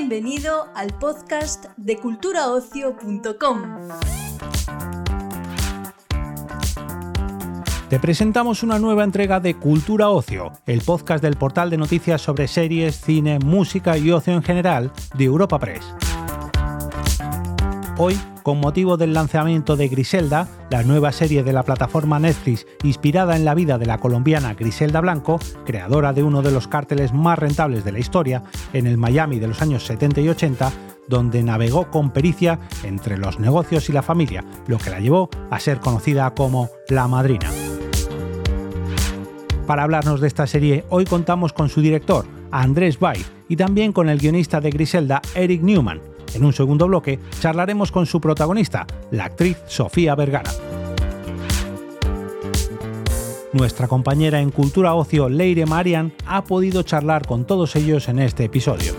Bienvenido al podcast de culturaocio.com. Te presentamos una nueva entrega de Cultura Ocio, el podcast del portal de noticias sobre series, cine, música y ocio en general de Europa Press. Hoy, con motivo del lanzamiento de Griselda, la nueva serie de la plataforma Netflix inspirada en la vida de la colombiana Griselda Blanco, creadora de uno de los cárteles más rentables de la historia, en el Miami de los años 70 y 80, donde navegó con pericia entre los negocios y la familia, lo que la llevó a ser conocida como La Madrina. Para hablarnos de esta serie, hoy contamos con su director, Andrés Bay, y también con el guionista de Griselda, Eric Newman, en un segundo bloque charlaremos con su protagonista, la actriz Sofía Vergara. Nuestra compañera en Cultura Ocio, Leire Marian, ha podido charlar con todos ellos en este episodio.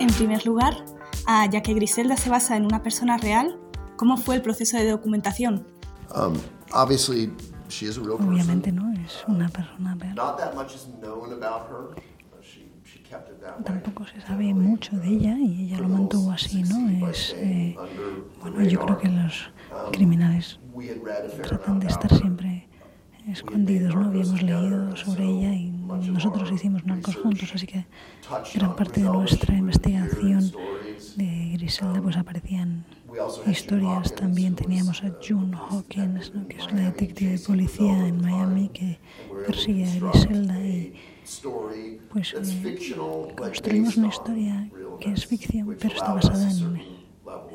En primer lugar, ah, ya que Griselda se basa en una persona real, ¿Cómo fue el proceso de documentación? Um, Obviamente no, es una persona real. Tampoco se sabe mucho de ella y ella lo mantuvo así, ¿no? Es, eh, bueno, yo creo que los um, criminales tratan de estar siempre escondidos, ¿no? Habíamos leído sobre ella y nosotros hicimos narcos juntos, así que gran parte de nuestra investigación de Griselda pues aparecían historias. También teníamos a June Hawkins, que es una detective de policía en Miami que persigue a Griselda y pues eh, construimos una historia que es ficción, pero está basada en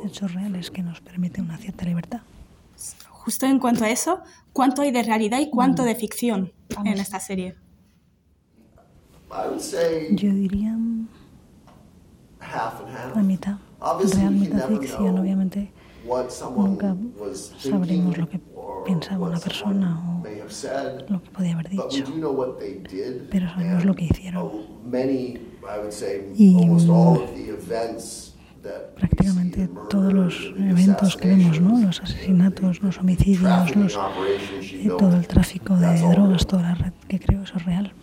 hechos reales que nos permite una cierta libertad. Justo en cuanto a eso, ¿cuánto hay de realidad y cuánto de ficción en esta serie? Yo diría la mitad ficción. Obviamente nunca sabremos lo que pensaba una persona o lo que podía haber dicho, pero sabemos lo que hicieron. Y prácticamente todos los eventos que vemos, ¿no? los asesinatos, los homicidios, los, eh, todo el tráfico de drogas, toda la red, que creo eso es real.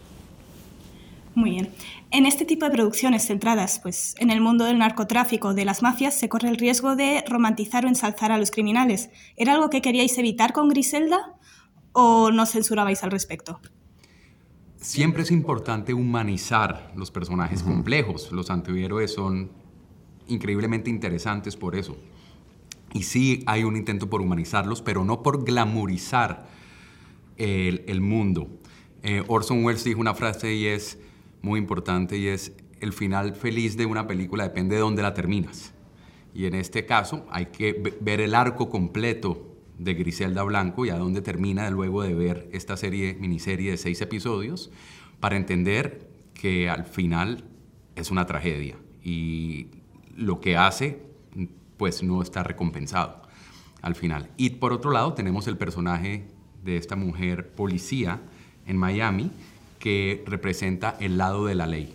Muy bien. En este tipo de producciones centradas pues, en el mundo del narcotráfico, de las mafias, se corre el riesgo de romantizar o ensalzar a los criminales. ¿Era algo que queríais evitar con Griselda o no censurabais al respecto? Siempre es importante humanizar los personajes complejos. Los antihéroes son increíblemente interesantes por eso. Y sí hay un intento por humanizarlos, pero no por glamorizar el, mundo. Eh, Orson Welles dijo una frase y es, muy importante y es el final feliz de una película depende de dónde la terminas. Y en este caso hay que ver el arco completo de Griselda Blanco y a dónde termina luego de ver esta serie, miniserie de seis episodios, para entender que al final es una tragedia y lo que hace pues no está recompensado al final. Y por otro lado tenemos el personaje de esta mujer policía en Miami que representa el lado de la ley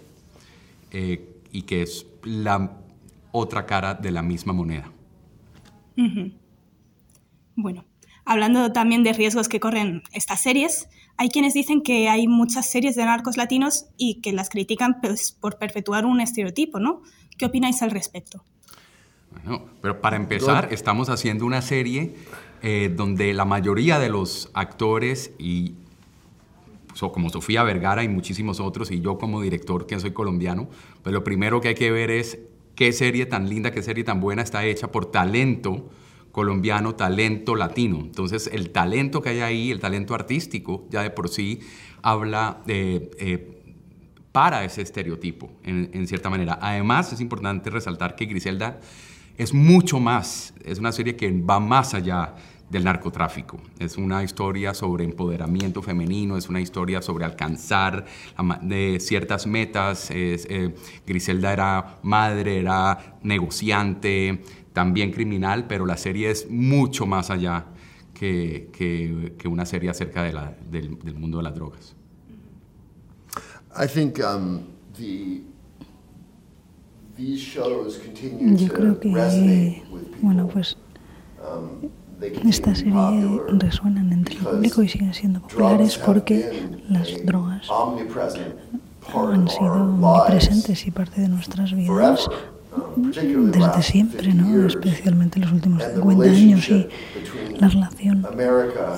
eh, y que es la otra cara de la misma moneda. Bueno, hablando también de riesgos que corren estas series, hay quienes dicen que hay muchas series de narcos latinos y que las critican pues, por perpetuar un estereotipo, ¿no? ¿Qué opináis al respecto? Bueno, pero para empezar, estamos haciendo una serie eh, donde la mayoría de los actores y como Sofía Vergara y muchísimos otros, y yo como director que soy colombiano, pues lo primero que hay que ver es qué serie tan linda, qué serie tan buena está hecha por talento colombiano, talento latino. Entonces el talento que hay ahí, el talento artístico, ya de por sí habla de... Eh, para ese estereotipo, en, en cierta manera. Además, es importante resaltar que Griselda es mucho más, es una serie que va más allá del narcotráfico. Es una historia sobre empoderamiento femenino, es una historia sobre alcanzar de ciertas metas. Eh, Griselda era madre, era negociante, también criminal, pero la serie es mucho más allá que, que, una serie acerca de la, del, del, mundo de las drogas. I think um, the Yo creo que, bueno, pues esta serie resuenan entre el público y siguen siendo populares porque las drogas han sido muy presentes y parte de nuestras vidas desde siempre, ¿no? especialmente en los últimos 50 años y la relación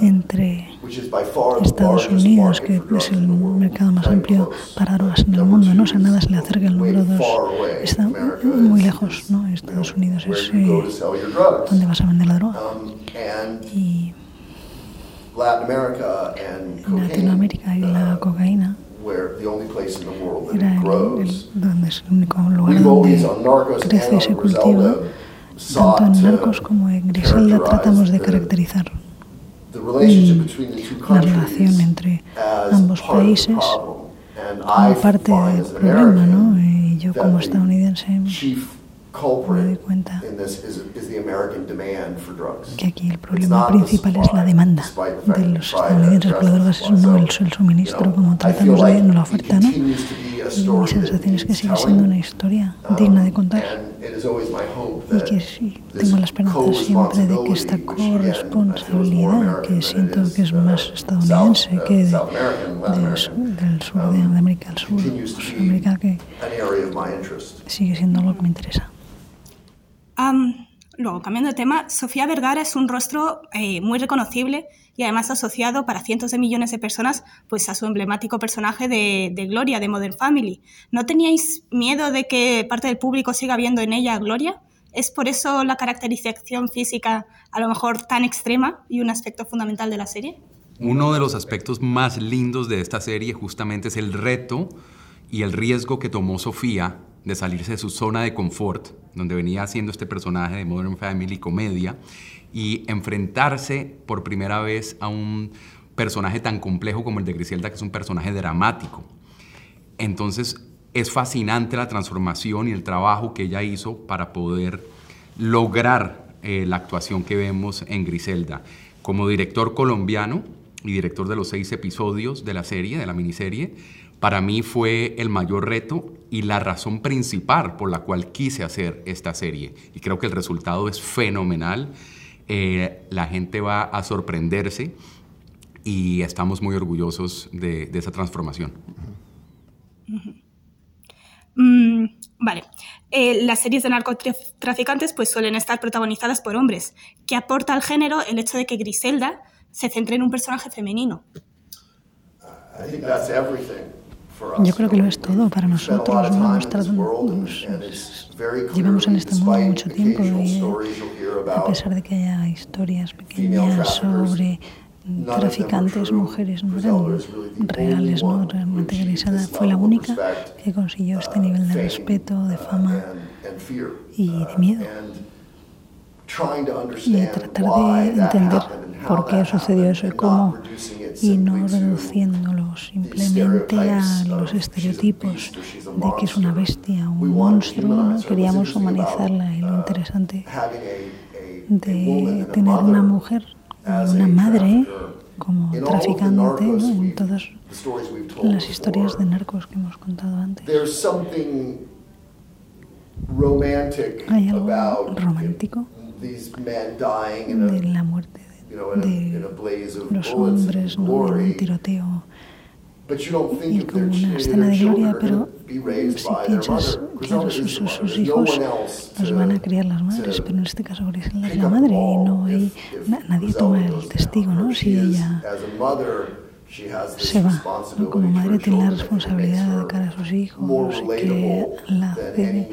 entre Estados Unidos, que es el mercado más amplio para drogas en el mundo, ¿no? O sea, nada se le acerca al número dos. Está muy lejos, ¿no? Estados Unidos es eh, donde vas a vender la droga. Y Latinoamérica y la cocaína era el, donde es el único lugar donde crece y se cultiva. Tanto en Narcos como en Griselda tratamos de caracterizar la relación entre ambos países como parte del problema, ¿no? Y yo como estadounidense me doy cuenta que aquí el problema principal es la demanda de los estadounidenses por las drogas, no el, el suministro como tratamos de no la oferta, ¿no? Y mi sensación es que sigue siendo una historia digna de contar. y que sí, tengo la esperanza siempre de que esta corresponsabilidad, que siento que es más estadounidense que de, de, del sur de América del Sur, América que sigue siendo algo que me interesa. Luego, cambiando de tema, Sofía Vergara es un rostro eh, muy reconocible y además asociado para cientos de millones de personas pues, a su emblemático personaje de, de, Gloria, de Modern Family. ¿No teníais miedo de que parte del público siga viendo en ella a Gloria? ¿Es por eso la caracterización física a lo mejor tan extrema y un aspecto fundamental de la serie? Uno de los aspectos más lindos de esta serie justamente es el reto y el riesgo que tomó Sofía de salirse de su zona de confort, donde venía haciendo este personaje de Modern Family comedia, y enfrentarse por primera vez a un personaje tan complejo como el de Griselda, que es un personaje dramático. Entonces es fascinante la transformación y el trabajo que ella hizo para poder lograr eh, la actuación que vemos en Griselda. Como director colombiano y director de los seis episodios de la serie, de la miniserie, para mí fue el mayor reto y la razón principal por la cual quise hacer esta serie. Y creo que el resultado es fenomenal. Eh, la gente va a sorprenderse y estamos muy orgullosos de, de esa transformación. Mm, vale. Eh, las series de narcotraficantes pues, suelen estar protagonizadas por hombres. ¿Qué aporta al género el hecho de que Griselda se centre en un personaje femenino? Yo creo que lo es todo para nosotros. ¿no? Nos tratamos, llevamos en este mundo mucho tiempo y a pesar de que haya historias pequeñas sobre traficantes, mujeres no eran reales, ¿no? Realmente Grisada fue la única que consiguió este nivel de respeto, de fama y de miedo. Y tratar de entender por qué sucedió eso y cómo, y no reduciéndolo simplemente a los estereotipos de que es una bestia, un monstruo, ¿no? queríamos humanizarla y lo interesante de tener una mujer, una madre como traficante ¿no? en todas las historias de narcos que hemos contado antes. Hay algo romántico de la muerte de los hombres, ¿no? en un tiroteo y como una escena de gloria, pero si piensas, claro, sus, sus, sus hijos los van a criar las madres, pero en este caso Griselda es la madre y no hay, nadie toma el testigo, ¿no? Si ella se va. ¿no? Como madre tiene la responsabilidad de cara a sus hijos, que la hace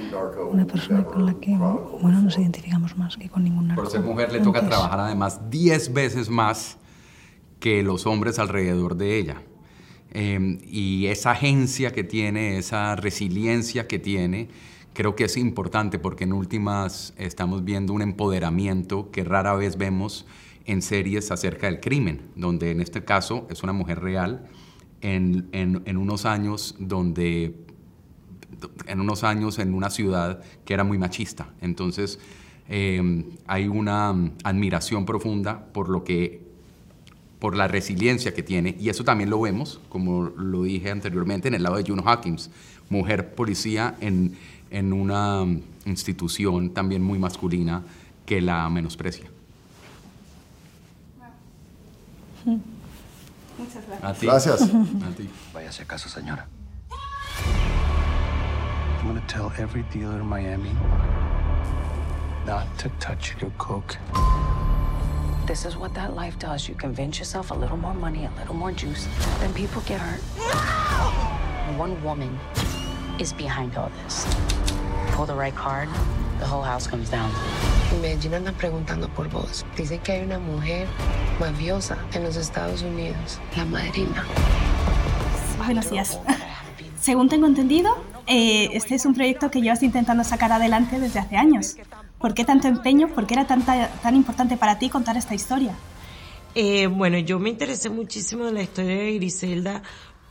una persona con la que bueno, nos identificamos más que con ningún narco. Por ser mujer le toca trabajar además 10 veces más que los hombres alrededor de ella. Eh, y esa agencia que tiene, esa resiliencia que tiene, creo que es importante porque en últimas estamos viendo un empoderamiento que rara vez vemos en series acerca del crimen, donde en este caso es una mujer real en, en, unos años donde en unos años en una ciudad que era muy machista. Entonces eh, hay una admiración profunda por lo que por la resiliencia que tiene, y eso también lo vemos, como lo dije anteriormente, en el lado de Juno Hawkins, mujer policía en, en una institución también muy masculina que la menosprecia. Muchas gracias. A ti. Gracias. A ti. Váyase a casa, señora. I'm gonna tell every dealer in Miami not to touch your coke. This is what that life does. You convince yourself a little more money, a little more juice, then people get hurt. One woman is behind all this. Pull the right card, the whole house comes down. En Medellín andan preguntando por vos. Dicen que hay una mujer mafiosa en los Estados Unidos, la madrina. Buenos días. Según tengo entendido, eh, este es un proyecto que llevas intentando sacar adelante desde hace años. ¿Por qué tanto empeño? ¿Por qué era tan importante para ti contar esta historia? Eh, bueno, yo me interesé muchísimo en la historia de Griselda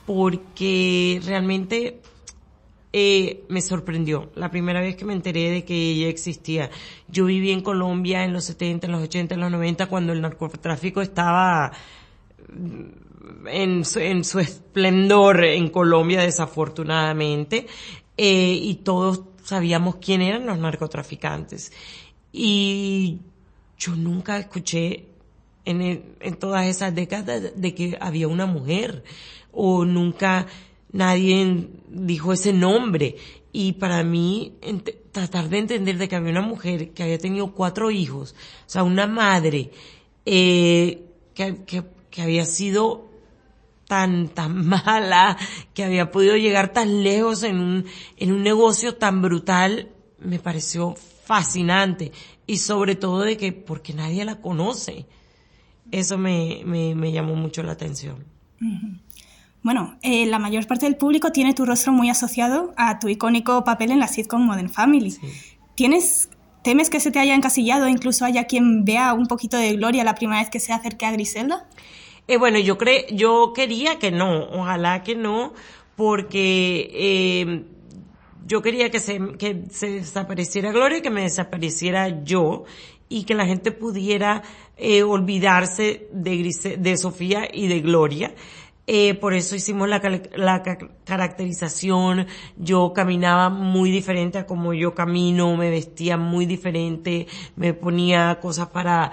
porque realmente eh, me sorprendió la primera vez que me enteré de que ella existía. Yo viví en Colombia en los 70, en los 80, en los 90 cuando el narcotráfico estaba mm, en su, en su esplendor en Colombia desafortunadamente eh, y todos sabíamos quién eran los narcotraficantes. Y yo nunca escuché en, el- en todas esas décadas de que había una mujer o nunca nadie dijo ese nombre. Y para mí tratar de entender de que había una mujer que había tenido cuatro hijos, o sea, una madre eh, que, que había sido tan, tan mala, que había podido llegar tan lejos en un, en un negocio tan brutal, me pareció fascinante. Y sobre todo de que, porque nadie la conoce. Eso me, me, me llamó mucho la atención. Bueno, eh, la mayor parte del público tiene tu rostro muy asociado a tu icónico papel en la sitcom Modern Family. ¿Tienes, ¿Temes que se te haya encasillado, incluso haya quien vea un poquito de gloria la primera vez que se acerque a Griselda? Eh, bueno, yo cre yo quería que no, ojalá que no, porque eh, yo quería que se, que se desapareciera Gloria que me desapareciera yo y que la gente pudiera eh, olvidarse de, Grise- de Sofía y de Gloria. Eh, por eso hicimos la, la ca- caracterización. Yo caminaba muy diferente a como yo camino, me vestía muy diferente, me ponía cosas para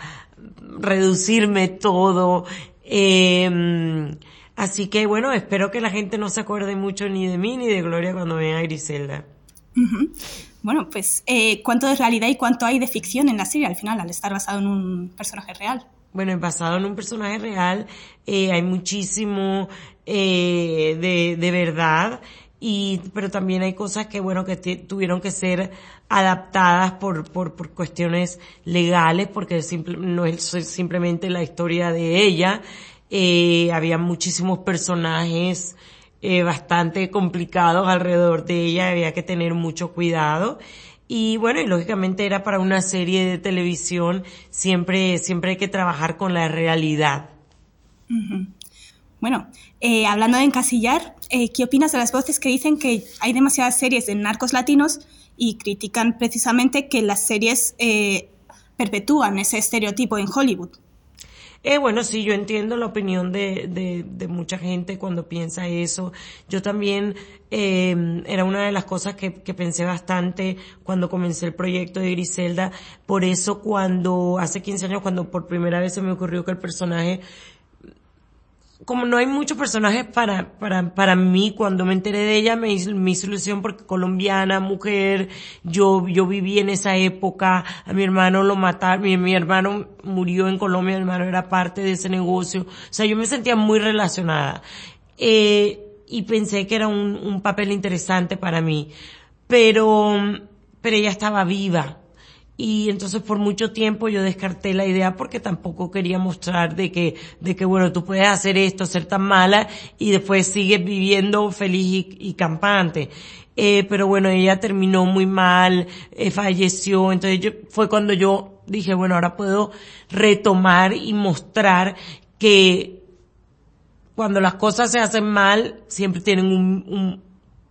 reducirme todo. Eh, así que bueno, espero que la gente no se acuerde mucho ni de mí ni de Gloria cuando vean a Griselda. Bueno, pues eh, ¿cuánto de realidad y cuánto hay de ficción en la serie al final, al estar basado en un personaje real? Bueno, basado en un personaje real, eh, hay muchísimo eh, de, de verdad, y, pero también hay cosas que, bueno, que tuvieron que ser adaptadas por, por, por cuestiones legales, porque simple- no es simplemente la historia de ella. Eh, había muchísimos personajes eh, bastante complicados alrededor de ella, había que tener mucho cuidado. Y bueno, y lógicamente era para una serie de televisión, siempre, siempre hay que trabajar con la realidad. Bueno, eh, hablando de encasillar, eh, ¿qué opinas de las voces que dicen que hay demasiadas series de narcos latinos y critican precisamente que las series eh, perpetúan ese estereotipo en Hollywood? Eh, bueno, sí, yo entiendo la opinión de, de, mucha gente cuando piensa eso. Yo también, eh, era una de las cosas que, que pensé bastante cuando comencé el proyecto de Griselda. Por eso cuando, hace 15 años, cuando por primera vez se me ocurrió que el personaje como no hay muchos personajes para, para, para mí, cuando me enteré de ella me hizo, me hizo ilusión porque colombiana, mujer, yo, yo viví en esa época, a mi hermano lo mataron, mi, mi hermano murió en Colombia, mi hermano era parte de ese negocio, o sea, yo me sentía muy relacionada. Eh, y pensé que era un, un papel interesante para mí, pero, pero ella estaba viva, y entonces por mucho tiempo yo descarté la idea porque tampoco quería mostrar de que, de que bueno, tú puedes hacer esto, ser tan mala y después sigues viviendo feliz y, campante. Eh, pero bueno, ella terminó muy mal, eh, falleció, entonces yo, fue cuando yo dije, bueno, ahora puedo retomar y mostrar que cuando las cosas se hacen mal, siempre tienen un,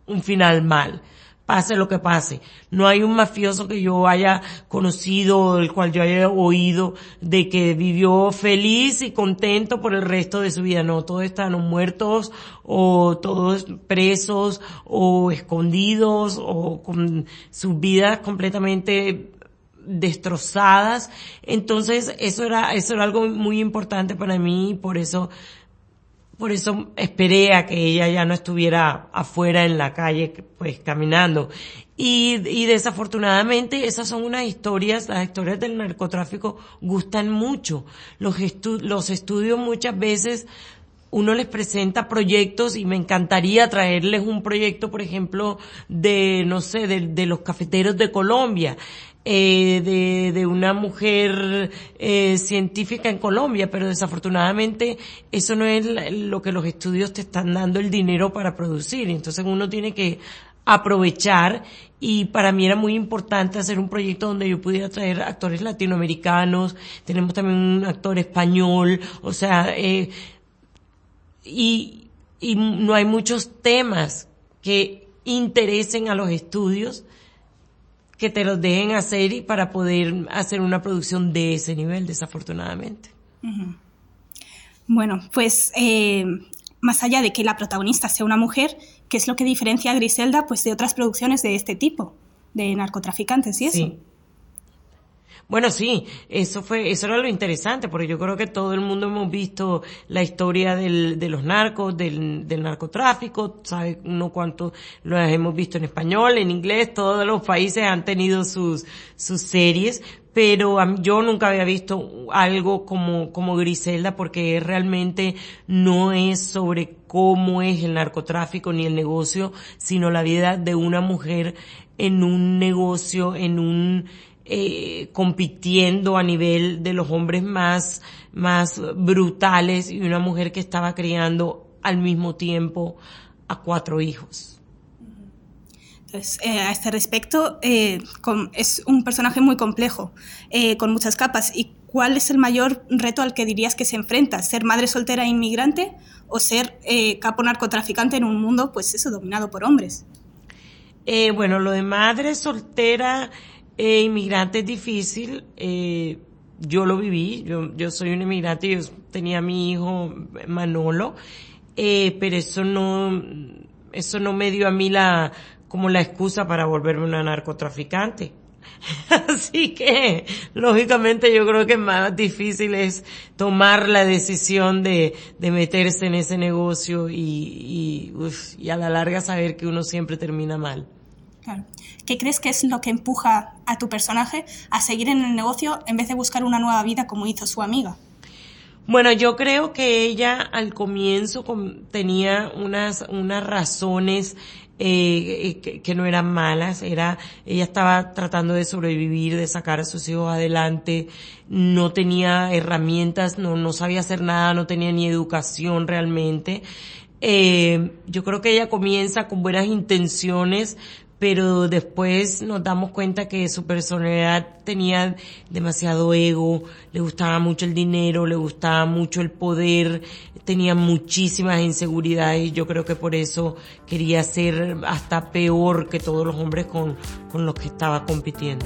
un final mal pase lo que pase. No hay un mafioso que yo haya conocido, el cual yo haya oído, de que vivió feliz y contento por el resto de su vida. No, todos están muertos o todos presos o escondidos o con sus vidas completamente destrozadas. Entonces, eso era, eso era algo muy importante para mí y por eso por eso esperé a que ella ya no estuviera afuera en la calle, pues caminando. Y, desafortunadamente esas son unas historias, las historias del narcotráfico gustan mucho. Los, los estudios muchas veces uno les presenta proyectos y me encantaría traerles un proyecto, por ejemplo, de, no sé, de los cafeteros de Colombia eh, de, de, una mujer eh, científica en Colombia, pero desafortunadamente eso no es lo que los estudios te están dando el dinero para producir. Entonces uno tiene que aprovechar y para mí era muy importante hacer un proyecto donde yo pudiera traer actores latinoamericanos, tenemos también un actor español, o sea, eh, y, y no hay muchos temas que interesen a los estudios que te los dejen hacer y para poder hacer una producción de ese nivel, desafortunadamente. Bueno, pues eh, más allá de que la protagonista sea una mujer, ¿qué es lo que diferencia a Griselda pues, de otras producciones de este tipo, de narcotraficantes y eso? Sí. Bueno, sí, eso fue, eso era lo interesante, porque yo creo que todo el mundo hemos visto la historia del, de los narcos, del, del narcotráfico, sabe uno cuánto lo hemos visto en español, en inglés, todos los países han tenido sus, sus series, pero yo nunca había visto algo como, como Griselda porque realmente no es sobre cómo es el narcotráfico ni el negocio, sino la vida de una mujer en un negocio, en un, eh, compitiendo a nivel de los hombres más, más brutales y una mujer que estaba criando al mismo tiempo a cuatro hijos. Entonces, eh, a este respecto, eh, es un personaje muy complejo, con muchas capas. ¿Y cuál es el mayor reto al que dirías que se enfrenta? ¿Ser madre soltera e inmigrante o ser capo narcotraficante en un mundo, pues eso, dominado por hombres? bueno, lo de madre soltera eh, inmigrante es difícil. Eh, yo lo viví. Yo, yo soy un inmigrante. Yo tenía a mi hijo Manolo. Eh, pero eso no, eso no me dio a mí la, como la excusa para volverme una narcotraficante. Así que, lógicamente, yo creo que más difícil es tomar la decisión de, de meterse en ese negocio y, y, y a la larga saber que uno siempre termina mal. Claro. ¿Qué crees que es lo que empuja a tu personaje a seguir en el negocio en vez de buscar una nueva vida como hizo su amiga? Bueno, yo creo que ella al comienzo tenía unas, unas razones eh, que, que, no eran malas, era, ella estaba tratando de sobrevivir, de sacar a sus hijos adelante, no tenía herramientas, no, no sabía hacer nada, no tenía ni educación realmente. Eh, yo creo que ella comienza con buenas intenciones, pero después nos damos cuenta que su personalidad tenía demasiado ego, le gustaba mucho el dinero, le gustaba mucho el poder, tenía muchísimas inseguridades y yo creo que por eso quería ser hasta peor que todos los hombres con, con los que estaba compitiendo.